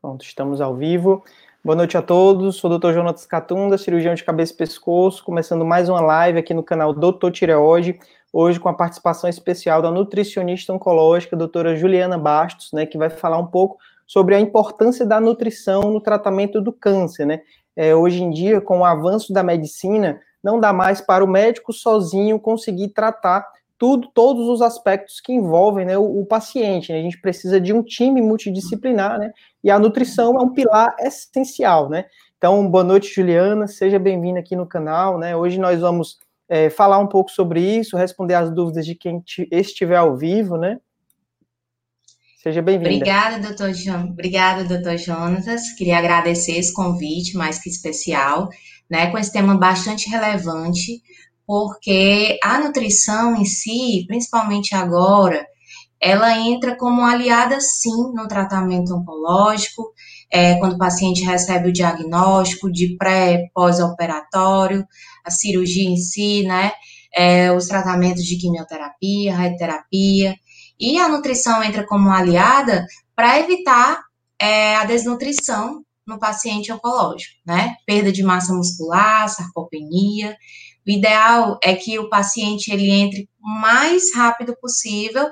Pronto, estamos ao vivo. Boa noite a todos. Sou o Dr. Jonas Catunda, cirurgião de cabeça e pescoço, começando mais uma live aqui no canal Doutor Tireoide, hoje com a participação especial da nutricionista oncológica, doutora Juliana Bastos, né, que vai falar um pouco sobre a importância da nutrição no tratamento do câncer, né? É, hoje em dia, com o avanço da medicina, não dá mais para o médico sozinho conseguir tratar tudo, todos os aspectos que envolvem né, o, o, paciente. Né? A gente precisa de um time multidisciplinar, né? E a nutrição é um pilar essencial, né? Então, boa noite, Juliana. Seja bem-vinda aqui no canal, né? Hoje nós vamos é, falar um pouco sobre isso, responder as dúvidas de quem estiver ao vivo, né? Seja bem-vinda. Obrigada, doutor João. Obrigada, doutor Jonas. Queria agradecer esse convite, mais que especial, né? Com esse tema bastante relevante porque a nutrição em si, principalmente agora, ela entra como aliada sim no tratamento oncológico, é, quando o paciente recebe o diagnóstico de pré, pós-operatório, a cirurgia em si, né? É, os tratamentos de quimioterapia, radioterapia, e a nutrição entra como aliada para evitar é, a desnutrição no paciente oncológico, né? Perda de massa muscular, sarcopenia. O ideal é que o paciente ele entre o mais rápido possível,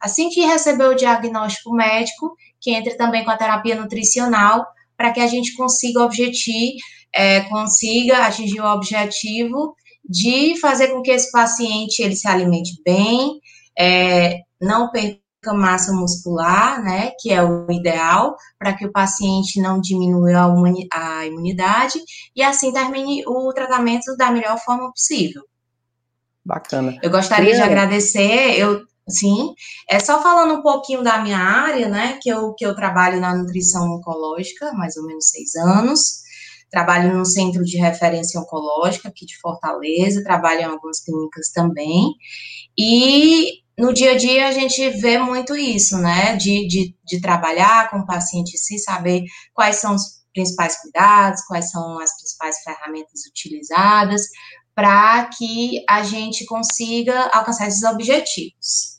assim que receber o diagnóstico médico, que entre também com a terapia nutricional, para que a gente consiga objetir, é, consiga atingir o objetivo de fazer com que esse paciente ele se alimente bem, é, não perca massa muscular, né, que é o ideal, para que o paciente não diminua a imunidade e assim termine o tratamento da melhor forma possível. Bacana. Eu gostaria de agradecer, eu sim, é só falando um pouquinho da minha área, né, que eu, que eu trabalho na nutrição oncológica, mais ou menos seis anos, trabalho no centro de referência oncológica aqui de Fortaleza, trabalho em algumas clínicas também, e no dia a dia a gente vê muito isso, né? De, de, de trabalhar com o paciente sem saber quais são os principais cuidados, quais são as principais ferramentas utilizadas, para que a gente consiga alcançar esses objetivos.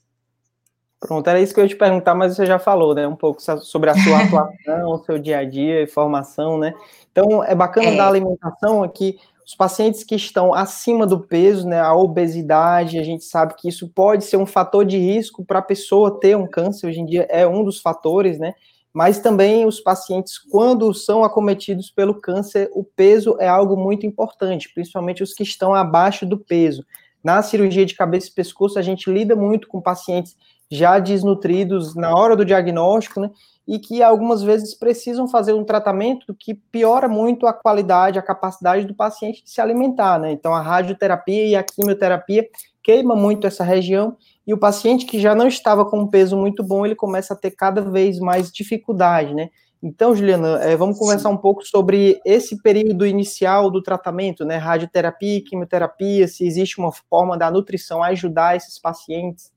Pronto, era isso que eu ia te perguntar, mas você já falou, né? Um pouco sobre a sua atuação, o seu dia a dia, formação, né? Então, é bacana é. da alimentação aqui os pacientes que estão acima do peso, né, a obesidade, a gente sabe que isso pode ser um fator de risco para a pessoa ter um câncer, hoje em dia é um dos fatores, né? Mas também os pacientes, quando são acometidos pelo câncer, o peso é algo muito importante, principalmente os que estão abaixo do peso. Na cirurgia de cabeça e pescoço, a gente lida muito com pacientes já desnutridos na hora do diagnóstico, né? e que algumas vezes precisam fazer um tratamento que piora muito a qualidade, a capacidade do paciente de se alimentar, né? Então a radioterapia e a quimioterapia queima muito essa região e o paciente que já não estava com um peso muito bom, ele começa a ter cada vez mais dificuldade, né? Então, Juliana, é, vamos conversar Sim. um pouco sobre esse período inicial do tratamento, né? Radioterapia, quimioterapia, se existe uma forma da nutrição ajudar esses pacientes.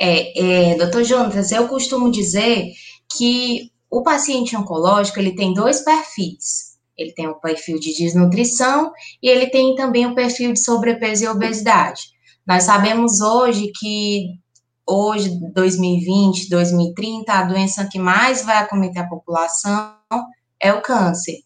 É, é, doutor Jonas, eu costumo dizer que o paciente oncológico ele tem dois perfis. Ele tem o perfil de desnutrição e ele tem também o perfil de sobrepeso e obesidade. Nós sabemos hoje que hoje, 2020, 2030, a doença que mais vai acometer a população é o câncer.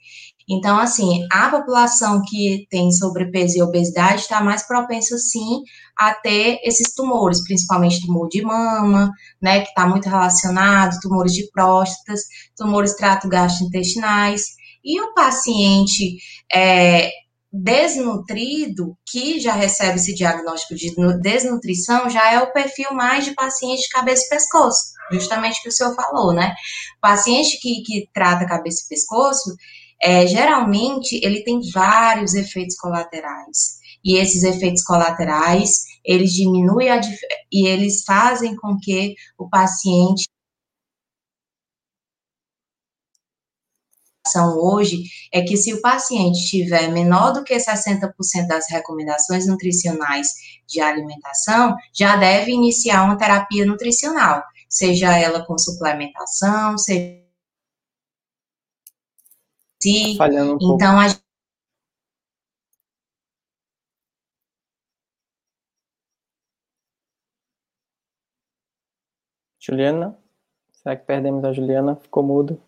Então, assim, a população que tem sobrepeso e obesidade está mais propensa, sim, a ter esses tumores, principalmente tumor de mama, né, que está muito relacionado, tumores de próstatas, tumores trato gastrointestinais. E o paciente é, desnutrido, que já recebe esse diagnóstico de desnutrição, já é o perfil mais de paciente de cabeça e pescoço, justamente que o senhor falou, né? O paciente que, que trata cabeça e pescoço, é, geralmente ele tem vários efeitos colaterais. E esses efeitos colaterais, eles diminuem a, e eles fazem com que o paciente hoje é que se o paciente tiver menor do que 60% das recomendações nutricionais de alimentação, já deve iniciar uma terapia nutricional, seja ela com suplementação, seja si. Tá um então, a Juliana, Será que perdemos a Juliana? Ficou mudo.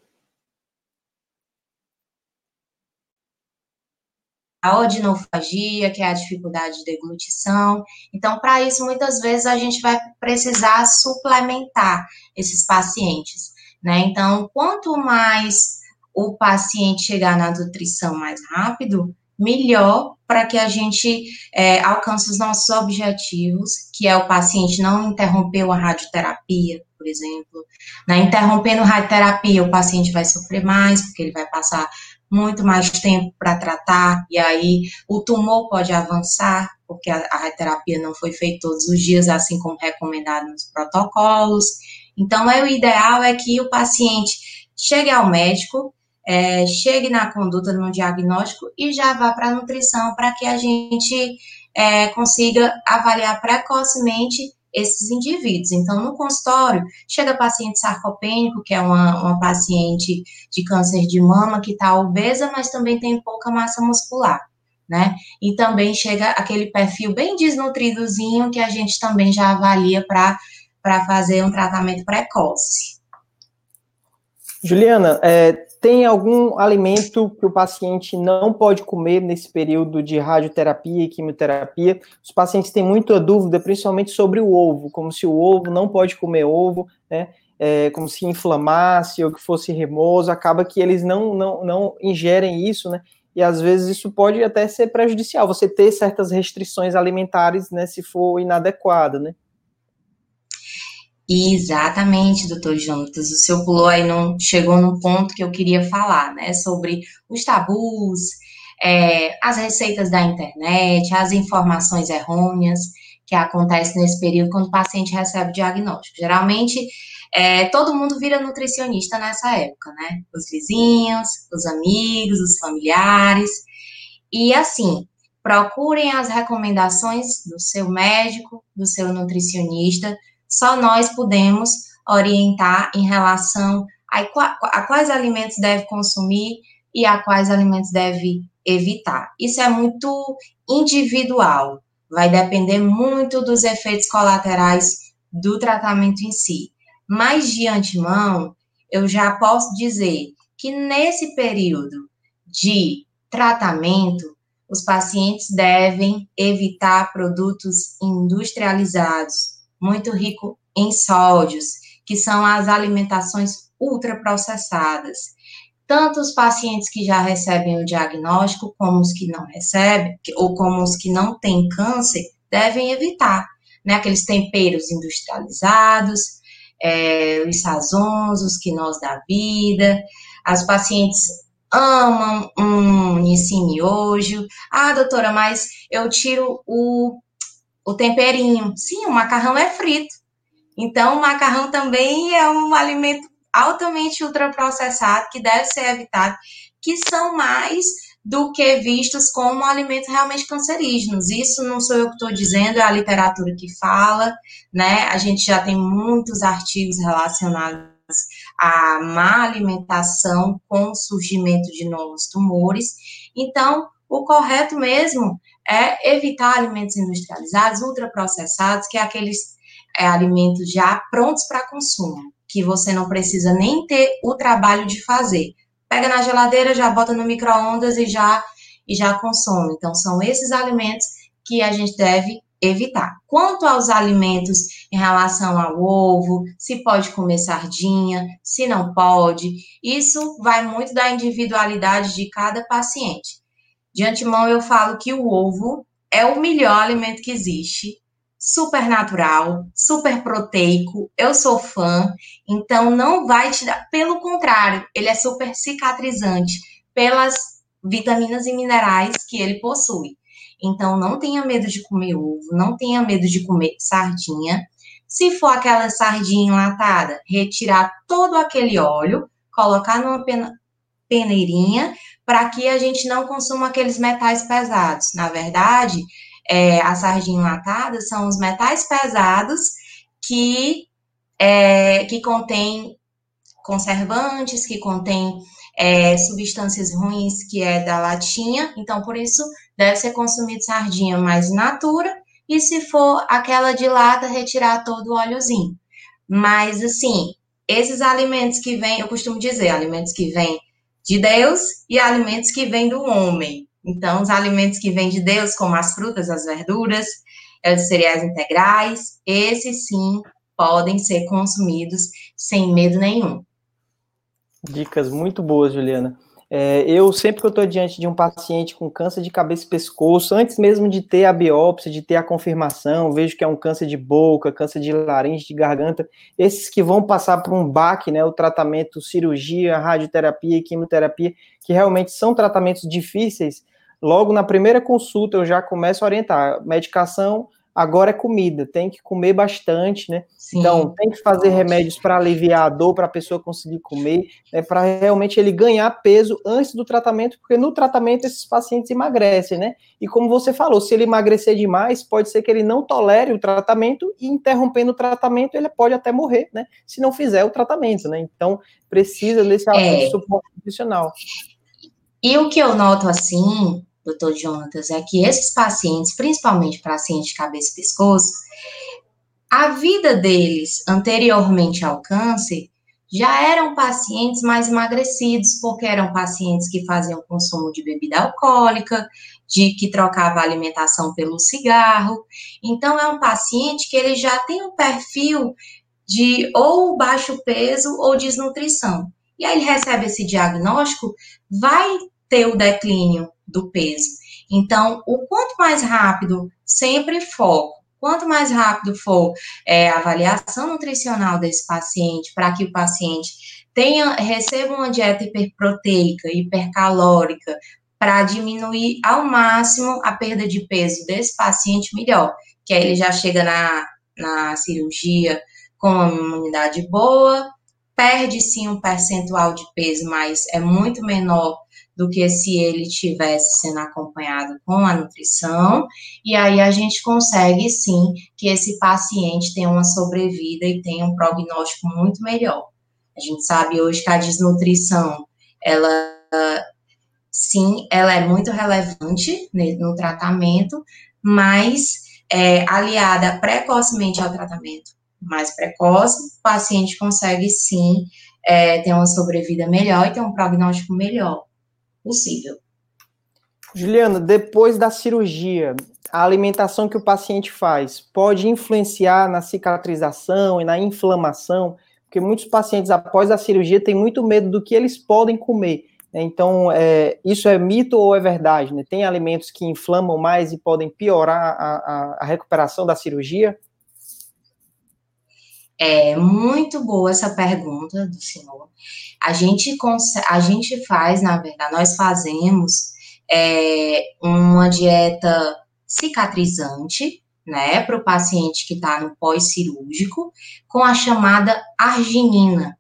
a odinofagia, que é a dificuldade de deglutição. Então, para isso, muitas vezes a gente vai precisar suplementar esses pacientes, né? Então, quanto mais o paciente chegar na nutrição mais rápido, melhor para que a gente é, alcance os nossos objetivos, que é o paciente não interromper a radioterapia, por exemplo. Né? Interrompendo a radioterapia, o paciente vai sofrer mais, porque ele vai passar muito mais tempo para tratar, e aí o tumor pode avançar, porque a, a radioterapia não foi feita todos os dias, assim como recomendado nos protocolos. Então, é o ideal é que o paciente chegue ao médico, é, chegue na conduta no diagnóstico e já vá para a nutrição para que a gente é, consiga avaliar precocemente esses indivíduos. Então, no consultório, chega paciente sarcopênico, que é uma, uma paciente de câncer de mama que está obesa, mas também tem pouca massa muscular, né? E também chega aquele perfil bem desnutridozinho que a gente também já avalia para fazer um tratamento precoce. Juliana, é, tem algum alimento que o paciente não pode comer nesse período de radioterapia e quimioterapia? Os pacientes têm muita dúvida, principalmente sobre o ovo, como se o ovo não pode comer ovo, né? É, como se inflamasse ou que fosse remoso, acaba que eles não, não, não ingerem isso, né? E às vezes isso pode até ser prejudicial, você ter certas restrições alimentares, né, se for inadequado, né? Exatamente, doutor Jonatas. O senhor pulou aí, não, chegou num ponto que eu queria falar, né? Sobre os tabus, é, as receitas da internet, as informações errôneas que acontecem nesse período quando o paciente recebe o diagnóstico. Geralmente, é, todo mundo vira nutricionista nessa época, né? Os vizinhos, os amigos, os familiares. E assim, procurem as recomendações do seu médico, do seu nutricionista só nós podemos orientar em relação a, a quais alimentos deve consumir e a quais alimentos deve evitar. Isso é muito individual, vai depender muito dos efeitos colaterais do tratamento em si. Mas de antemão, eu já posso dizer que nesse período de tratamento, os pacientes devem evitar produtos industrializados, muito rico em sódios, que são as alimentações ultraprocessadas. Tanto os pacientes que já recebem o diagnóstico, como os que não recebem, ou como os que não têm câncer, devem evitar, né? Aqueles temperos industrializados, é, os sazons, os quinós da vida. As pacientes amam um nisim miojo. Ah, doutora, mas eu tiro o o temperinho. Sim, o macarrão é frito. Então, o macarrão também é um alimento altamente ultraprocessado que deve ser evitado, que são mais do que vistos como alimentos realmente cancerígenos. Isso não sou eu que estou dizendo, é a literatura que fala, né? A gente já tem muitos artigos relacionados à má alimentação com o surgimento de novos tumores. Então, o correto mesmo é evitar alimentos industrializados, ultraprocessados, que é aqueles é, alimentos já prontos para consumo, que você não precisa nem ter o trabalho de fazer. Pega na geladeira, já bota no micro-ondas e já, e já consome. Então, são esses alimentos que a gente deve evitar. Quanto aos alimentos em relação ao ovo, se pode comer sardinha, se não pode, isso vai muito da individualidade de cada paciente. De antemão, eu falo que o ovo é o melhor alimento que existe, super natural, super proteico. Eu sou fã, então não vai te dar. Pelo contrário, ele é super cicatrizante pelas vitaminas e minerais que ele possui. Então, não tenha medo de comer ovo, não tenha medo de comer sardinha. Se for aquela sardinha enlatada, retirar todo aquele óleo, colocar numa peneirinha, para que a gente não consuma aqueles metais pesados. Na verdade, é, a sardinha enlatada são os metais pesados que, é, que contêm conservantes, que contêm é, substâncias ruins, que é da latinha. Então, por isso, deve ser consumido sardinha mais natura. E se for aquela de lata, retirar todo o óleozinho. Mas, assim, esses alimentos que vêm, eu costumo dizer, alimentos que vêm de Deus e alimentos que vêm do homem. Então, os alimentos que vêm de Deus, como as frutas, as verduras, os cereais integrais, esses sim podem ser consumidos sem medo nenhum. Dicas muito boas, Juliana. É, eu, sempre que eu estou diante de um paciente com câncer de cabeça e pescoço, antes mesmo de ter a biópsia, de ter a confirmação, vejo que é um câncer de boca, câncer de laringe, de garganta, esses que vão passar por um baque, né, o tratamento, cirurgia, radioterapia e quimioterapia, que realmente são tratamentos difíceis, logo na primeira consulta eu já começo a orientar, medicação, agora é comida, tem que comer bastante, né? Sim. Então, tem que fazer remédios para aliviar a dor, para a pessoa conseguir comer, né, para realmente ele ganhar peso antes do tratamento, porque no tratamento esses pacientes emagrecem, né? E como você falou, se ele emagrecer demais, pode ser que ele não tolere o tratamento e interrompendo o tratamento, ele pode até morrer, né? Se não fizer o tratamento, né? Então, precisa desse é. suporte nutricional. E o que eu noto assim, doutor Jonatas, é que esses pacientes, principalmente pacientes de cabeça e pescoço, a vida deles anteriormente ao câncer já eram pacientes mais emagrecidos, porque eram pacientes que faziam consumo de bebida alcoólica, de que trocava a alimentação pelo cigarro. Então é um paciente que ele já tem um perfil de ou baixo peso ou desnutrição. E aí ele recebe esse diagnóstico, vai ter o declínio do peso. Então, o quanto mais rápido, sempre foco, quanto mais rápido for é, a avaliação nutricional desse paciente, para que o paciente tenha, receba uma dieta hiperproteica, hipercalórica, para diminuir ao máximo a perda de peso desse paciente, melhor. Que aí ele já chega na, na cirurgia com uma imunidade boa, perde sim um percentual de peso, mas é muito menor do que se ele tivesse sendo acompanhado com a nutrição, e aí a gente consegue sim que esse paciente tenha uma sobrevida e tenha um prognóstico muito melhor. A gente sabe hoje que a desnutrição, ela sim, ela é muito relevante no tratamento, mas é, aliada precocemente ao tratamento mais precoce, o paciente consegue sim é, ter uma sobrevida melhor e ter um prognóstico melhor possível. Juliana, depois da cirurgia, a alimentação que o paciente faz pode influenciar na cicatrização e na inflamação, porque muitos pacientes após a cirurgia têm muito medo do que eles podem comer. Né? Então, é, isso é mito ou é verdade? Né? Tem alimentos que inflamam mais e podem piorar a, a, a recuperação da cirurgia? É muito boa essa pergunta do senhor. A gente, a gente faz, na verdade, nós fazemos é, uma dieta cicatrizante, né, para o paciente que está no pós-cirúrgico, com a chamada arginina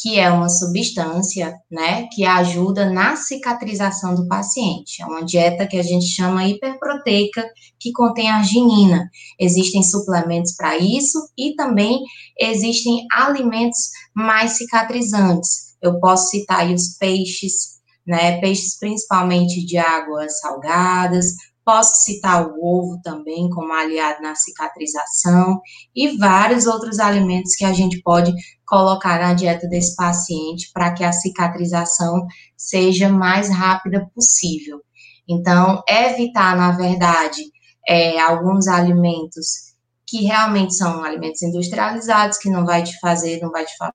que é uma substância, né, que ajuda na cicatrização do paciente. É uma dieta que a gente chama hiperproteica, que contém arginina. Existem suplementos para isso e também existem alimentos mais cicatrizantes. Eu posso citar aí os peixes, né, peixes principalmente de águas salgadas, Posso citar o ovo também como aliado na cicatrização e vários outros alimentos que a gente pode colocar na dieta desse paciente para que a cicatrização seja mais rápida possível. Então, evitar, na verdade, é, alguns alimentos que realmente são alimentos industrializados, que não vai te fazer, não vai te fazer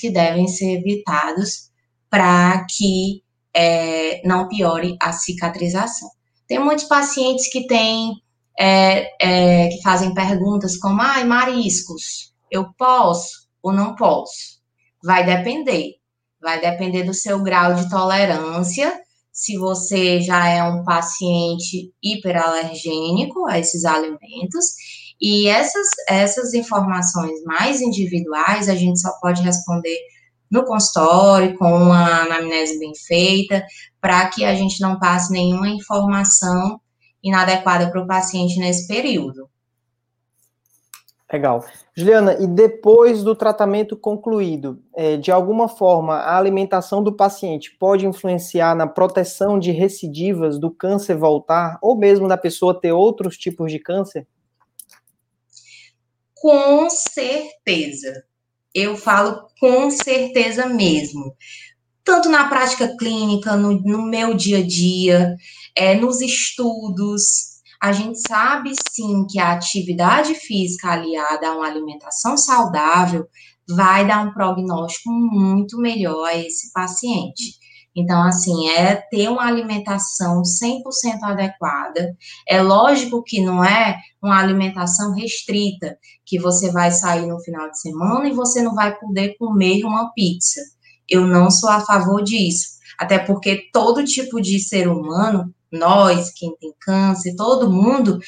que devem ser evitados para que é, não piore a cicatrização. Tem muitos pacientes que têm, é, é, que fazem perguntas como, ai, mariscos, eu posso ou não posso? Vai depender. Vai depender do seu grau de tolerância, se você já é um paciente hiperalergênico a esses alimentos, e essas, essas informações mais individuais a gente só pode responder no consultório, com uma anamnese bem feita, para que a gente não passe nenhuma informação inadequada para o paciente nesse período. Legal. Juliana, e depois do tratamento concluído, é, de alguma forma, a alimentação do paciente pode influenciar na proteção de recidivas do câncer voltar, ou mesmo da pessoa ter outros tipos de câncer? Com certeza. Eu falo com certeza mesmo. Tanto na prática clínica, no, no meu dia a dia, é, nos estudos, a gente sabe sim que a atividade física aliada a uma alimentação saudável vai dar um prognóstico muito melhor a esse paciente. Então, assim, é ter uma alimentação 100% adequada. É lógico que não é uma alimentação restrita, que você vai sair no final de semana e você não vai poder comer uma pizza. Eu não sou a favor disso. Até porque todo tipo de ser humano, nós, quem tem câncer, todo mundo,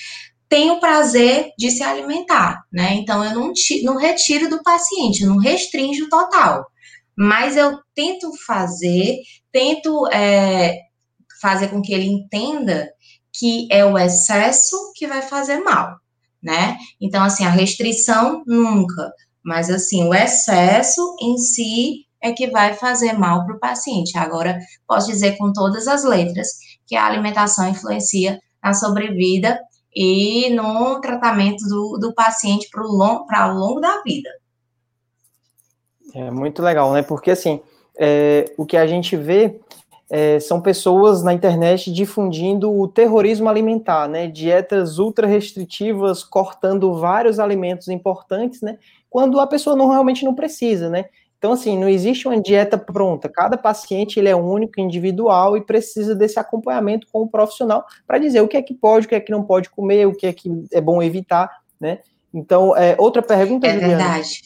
tem o prazer de se alimentar, né? Então, eu não, não retiro do paciente, não restringo total. Mas eu tento fazer, tento é, fazer com que ele entenda que é o excesso que vai fazer mal, né? Então, assim, a restrição nunca, mas assim, o excesso em si é que vai fazer mal para o paciente. Agora, posso dizer com todas as letras que a alimentação influencia na sobrevida e no tratamento do, do paciente para o longo, longo da vida. É muito legal, né? Porque assim, é, o que a gente vê é, são pessoas na internet difundindo o terrorismo alimentar, né? Dietas ultra restritivas, cortando vários alimentos importantes, né? Quando a pessoa não, realmente não precisa, né? Então, assim, não existe uma dieta pronta. Cada paciente ele é único, individual e precisa desse acompanhamento com o profissional para dizer o que é que pode, o que é que não pode comer, o que é que é bom evitar, né? Então, é, outra pergunta, é Juliana, verdade.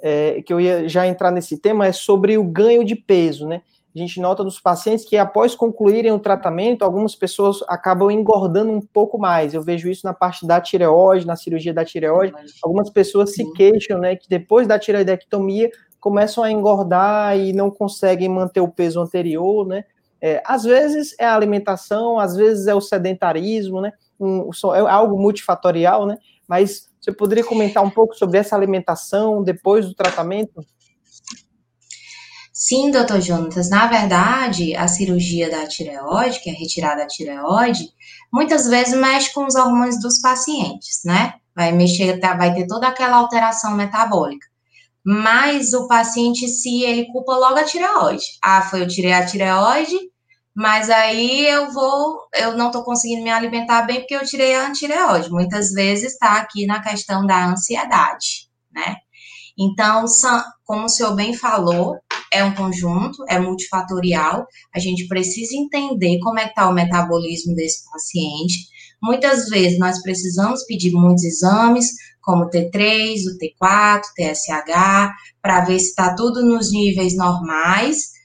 É, que eu ia já entrar nesse tema é sobre o ganho de peso, né? A gente nota nos pacientes que após concluírem o tratamento, algumas pessoas acabam engordando um pouco mais. Eu vejo isso na parte da tireoide, na cirurgia da tireoide. Algumas pessoas se queixam, né, que depois da tireoidectomia começam a engordar e não conseguem manter o peso anterior, né? É, às vezes é a alimentação, às vezes é o sedentarismo, né? Um, é algo multifatorial, né? Mas você poderia comentar um pouco sobre essa alimentação depois do tratamento? Sim, doutor Jonatas. Na verdade, a cirurgia da tireoide, que é retirada da tireoide, muitas vezes mexe com os hormônios dos pacientes, né? Vai mexer, tá, vai ter toda aquela alteração metabólica mas o paciente se ele culpa logo a tireoide. Ah, foi eu tirei a tireoide, mas aí eu vou, eu não estou conseguindo me alimentar bem porque eu tirei a antireoide. Muitas vezes está aqui na questão da ansiedade, né? Então, como o senhor bem falou, é um conjunto, é multifatorial. A gente precisa entender como é que está o metabolismo desse paciente. Muitas vezes nós precisamos pedir muitos exames, como o T3, o T4, TSH, para ver se está tudo nos níveis normais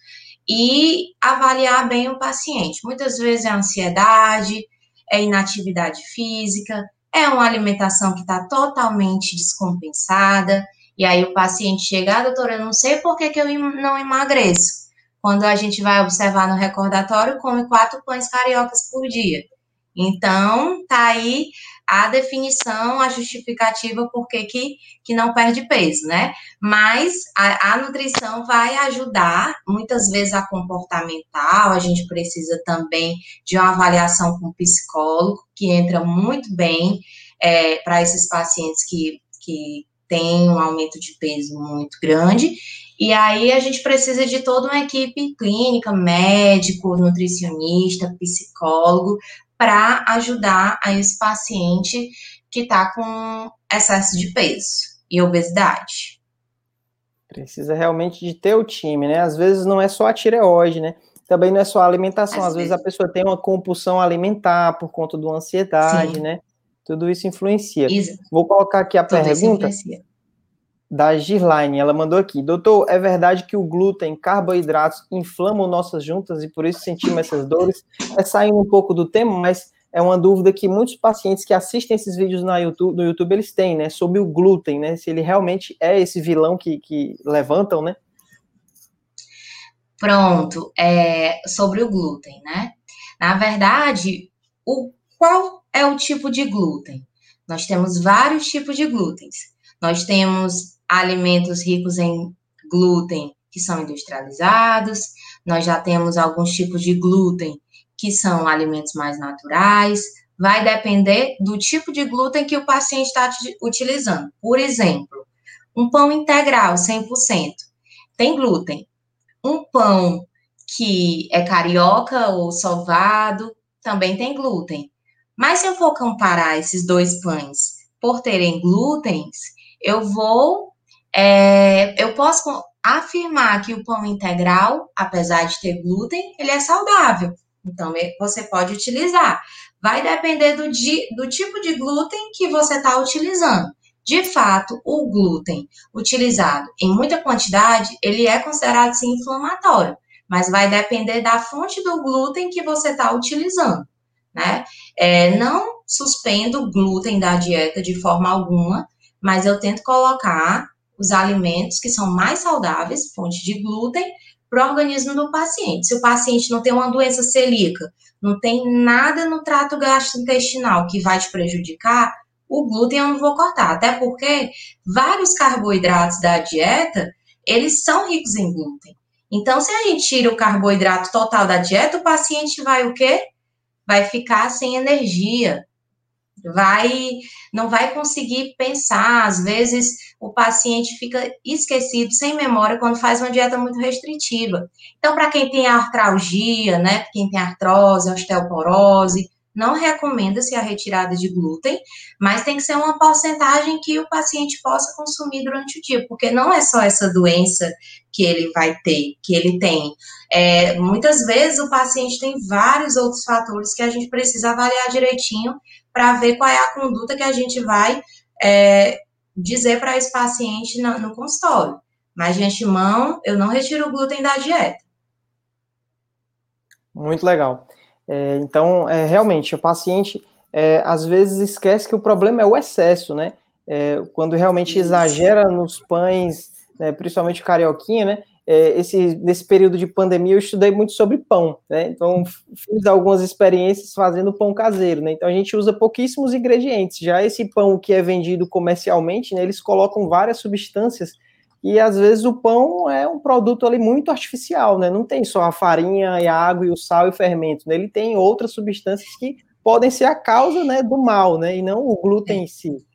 e avaliar bem o paciente. Muitas vezes é ansiedade, é inatividade física, é uma alimentação que está totalmente descompensada, e aí o paciente chega, ah, doutora, eu não sei por que, que eu não emagreço. Quando a gente vai observar no recordatório, come quatro pães cariocas por dia. Então, tá aí a definição, a justificativa por que, que, não perde peso, né? Mas a, a nutrição vai ajudar, muitas vezes a comportamental, a gente precisa também de uma avaliação com psicólogo, que entra muito bem é, para esses pacientes que, que têm um aumento de peso muito grande. E aí a gente precisa de toda uma equipe clínica, médico, nutricionista, psicólogo, para ajudar a esse paciente que está com excesso de peso e obesidade. Precisa realmente de ter o time, né? Às vezes não é só a tireoide, né? Também não é só a alimentação, às, às vezes. vezes. a pessoa tem uma compulsão alimentar por conta de uma ansiedade, Sim. né? Tudo isso influencia. Isso. Vou colocar aqui a Tudo pergunta da Girline. Ela mandou aqui: Doutor, é verdade que o glúten, carboidratos inflamam nossas juntas e por isso sentimos essas dores? É saindo um pouco do tema, mas é uma dúvida que muitos pacientes que assistem esses vídeos na YouTube, no YouTube eles têm, né? Sobre o glúten, né? Se ele realmente é esse vilão que, que levantam, né? Pronto, é, sobre o glúten, né? Na verdade, o, qual é o tipo de glúten? Nós temos vários tipos de glútens. Nós temos alimentos ricos em glúten que são industrializados, nós já temos alguns tipos de glúten que são alimentos mais naturais, vai depender do tipo de glúten que o paciente está utilizando. Por exemplo, um pão integral 100% tem glúten. Um pão que é carioca ou sovado também tem glúten. Mas se eu for comparar esses dois pães por terem glútens, eu vou, é, eu posso afirmar que o pão integral, apesar de ter glúten, ele é saudável. Então, você pode utilizar. Vai depender do, do tipo de glúten que você está utilizando. De fato, o glúten utilizado em muita quantidade, ele é considerado sim inflamatório, mas vai depender da fonte do glúten que você está utilizando, né? É, não suspendo glúten da dieta de forma alguma, mas eu tento colocar os alimentos que são mais saudáveis, fonte de glúten, para o organismo do paciente. Se o paciente não tem uma doença celíaca, não tem nada no trato gastrointestinal que vai te prejudicar, o glúten eu não vou cortar. Até porque vários carboidratos da dieta, eles são ricos em glúten. Então, se a gente tira o carboidrato total da dieta, o paciente vai o quê? Vai ficar sem energia, vai não vai conseguir pensar, às vezes o paciente fica esquecido, sem memória quando faz uma dieta muito restritiva. Então, para quem tem artralgia, né, quem tem artrose, osteoporose, não recomenda-se a retirada de glúten, mas tem que ser uma porcentagem que o paciente possa consumir durante o dia, porque não é só essa doença que ele vai ter, que ele tem. É, muitas vezes o paciente tem vários outros fatores que a gente precisa avaliar direitinho para ver qual é a conduta que a gente vai é, dizer para esse paciente no, no consultório. Mas de antemão, eu não retiro o glúten da dieta. Muito legal. É, então, é, realmente, o paciente é, às vezes esquece que o problema é o excesso, né? É, quando realmente exagera nos pães, né, principalmente o carioquinha, né? É, esse, nesse período de pandemia eu estudei muito sobre pão, né? Então fiz algumas experiências fazendo pão caseiro, né? Então a gente usa pouquíssimos ingredientes. Já esse pão que é vendido comercialmente, né, eles colocam várias substâncias e às vezes o pão é um produto ali muito artificial, né? Não tem só a farinha e a água e o sal e o fermento, né? Ele tem outras substâncias que podem ser a causa, né, do mal, né? E não o glúten em si.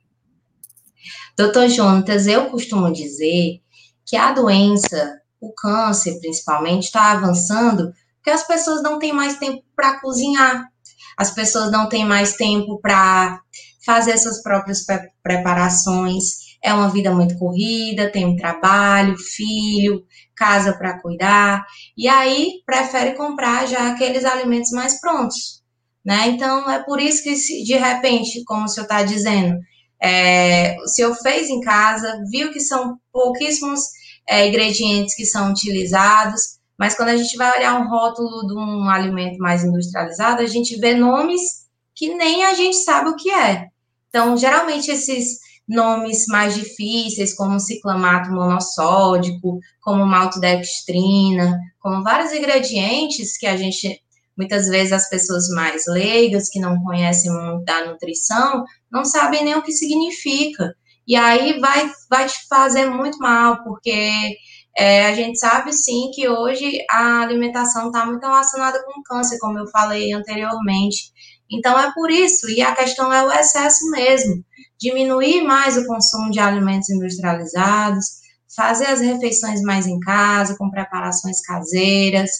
Doutor Jonatas, eu costumo dizer que a doença, o câncer principalmente, está avançando porque as pessoas não têm mais tempo para cozinhar, as pessoas não têm mais tempo para fazer suas próprias preparações é uma vida muito corrida, tem um trabalho, filho, casa para cuidar, e aí prefere comprar já aqueles alimentos mais prontos, né? Então é por isso que se, de repente, como o senhor está dizendo, é, o senhor fez em casa, viu que são pouquíssimos é, ingredientes que são utilizados, mas quando a gente vai olhar um rótulo de um alimento mais industrializado, a gente vê nomes que nem a gente sabe o que é. Então, geralmente esses nomes mais difíceis, como ciclamato monossódico, como maltodextrina, como vários ingredientes que a gente, muitas vezes as pessoas mais leigas, que não conhecem muito da nutrição, não sabem nem o que significa. E aí vai, vai te fazer muito mal, porque é, a gente sabe sim que hoje a alimentação está muito relacionada com câncer, como eu falei anteriormente. Então é por isso, e a questão é o excesso mesmo diminuir mais o consumo de alimentos industrializados, fazer as refeições mais em casa, com preparações caseiras,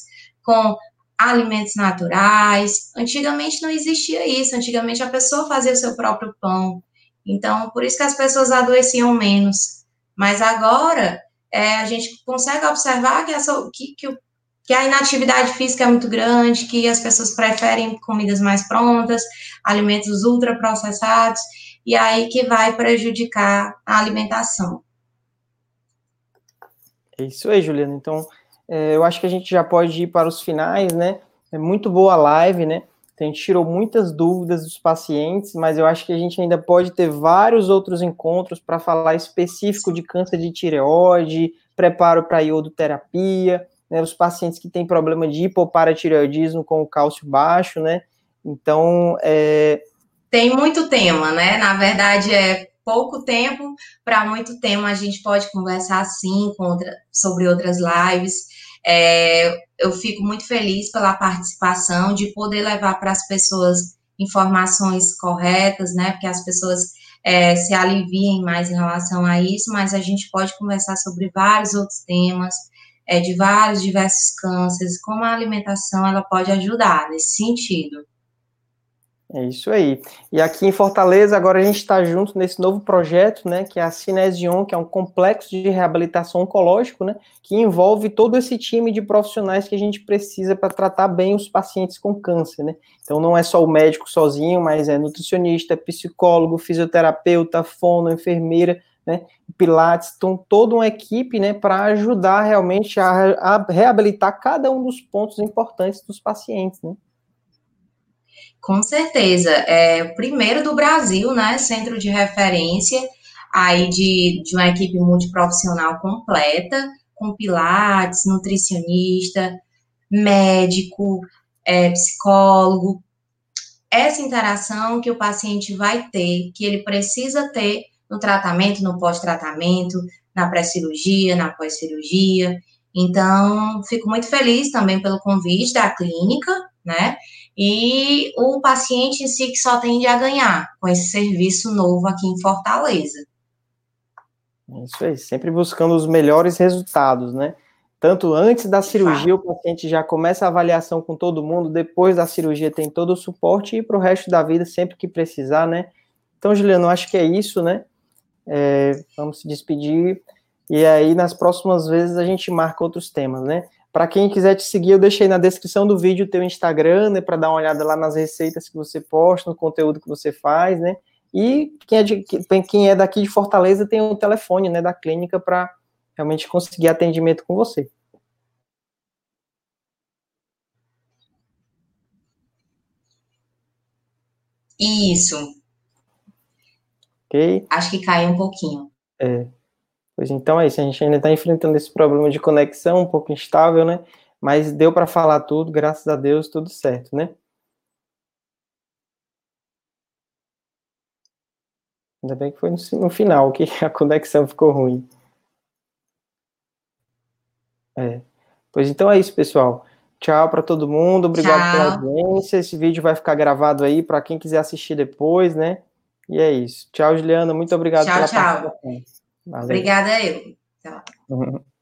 com alimentos naturais. Antigamente não existia isso, antigamente a pessoa fazia o seu próprio pão. Então, por isso que as pessoas adoeciam menos. Mas agora, é, a gente consegue observar que, essa, que, que, que a inatividade física é muito grande, que as pessoas preferem comidas mais prontas, alimentos ultraprocessados, e aí que vai prejudicar a alimentação. É isso aí, Juliana. Então, é, eu acho que a gente já pode ir para os finais, né? É muito boa a live, né? A gente tirou muitas dúvidas dos pacientes, mas eu acho que a gente ainda pode ter vários outros encontros para falar específico de câncer de tireoide, preparo para iodoterapia, né, os pacientes que têm problema de hipoparatireoidismo com o cálcio baixo, né? Então, é, tem muito tema, né? Na verdade, é pouco tempo para muito tema. A gente pode conversar sim outra, sobre outras lives. É, eu fico muito feliz pela participação, de poder levar para as pessoas informações corretas, né? Porque as pessoas é, se aliviem mais em relação a isso, mas a gente pode conversar sobre vários outros temas, é, de vários diversos cânceres, como a alimentação ela pode ajudar nesse sentido. É isso aí. E aqui em Fortaleza, agora a gente está junto nesse novo projeto, né, que é a Cinesion, que é um complexo de reabilitação oncológico, né, que envolve todo esse time de profissionais que a gente precisa para tratar bem os pacientes com câncer, né. Então não é só o médico sozinho, mas é nutricionista, psicólogo, fisioterapeuta, fono, enfermeira, né, pilates, então toda uma equipe, né, para ajudar realmente a, a reabilitar cada um dos pontos importantes dos pacientes, né. Com certeza. É o primeiro do Brasil, né? Centro de referência aí de, de uma equipe multiprofissional completa, com pilates, nutricionista, médico, é, psicólogo. Essa interação que o paciente vai ter, que ele precisa ter no tratamento, no pós-tratamento, na pré-cirurgia, na pós-cirurgia. Então, fico muito feliz também pelo convite da clínica, né? E o paciente em si que só tende a ganhar com esse serviço novo aqui em Fortaleza. Isso aí, sempre buscando os melhores resultados, né? Tanto antes da cirurgia, o paciente já começa a avaliação com todo mundo, depois da cirurgia tem todo o suporte e para o resto da vida, sempre que precisar, né? Então, Juliano, acho que é isso, né? É, vamos se despedir. E aí, nas próximas vezes, a gente marca outros temas, né? Para quem quiser te seguir, eu deixei na descrição do vídeo o teu Instagram, né, para dar uma olhada lá nas receitas que você posta, no conteúdo que você faz, né? E quem é, de, quem é daqui de Fortaleza tem o um telefone, né, da clínica para realmente conseguir atendimento com você. Isso. Ok. Acho que caiu um pouquinho. É. Pois então é isso, a gente ainda está enfrentando esse problema de conexão um pouco instável, né? Mas deu para falar tudo, graças a Deus, tudo certo, né? Ainda bem que foi no, final que a conexão ficou ruim. É. Pois então é isso, pessoal. Tchau para todo mundo, obrigado Tchau. pela audiência. Esse vídeo vai ficar gravado aí para quem quiser assistir depois, né? E é isso. Tchau, Juliana. Muito obrigado tchau, pela tchau. participação. Valeu. Obrigada eu. Tchau. Uhum.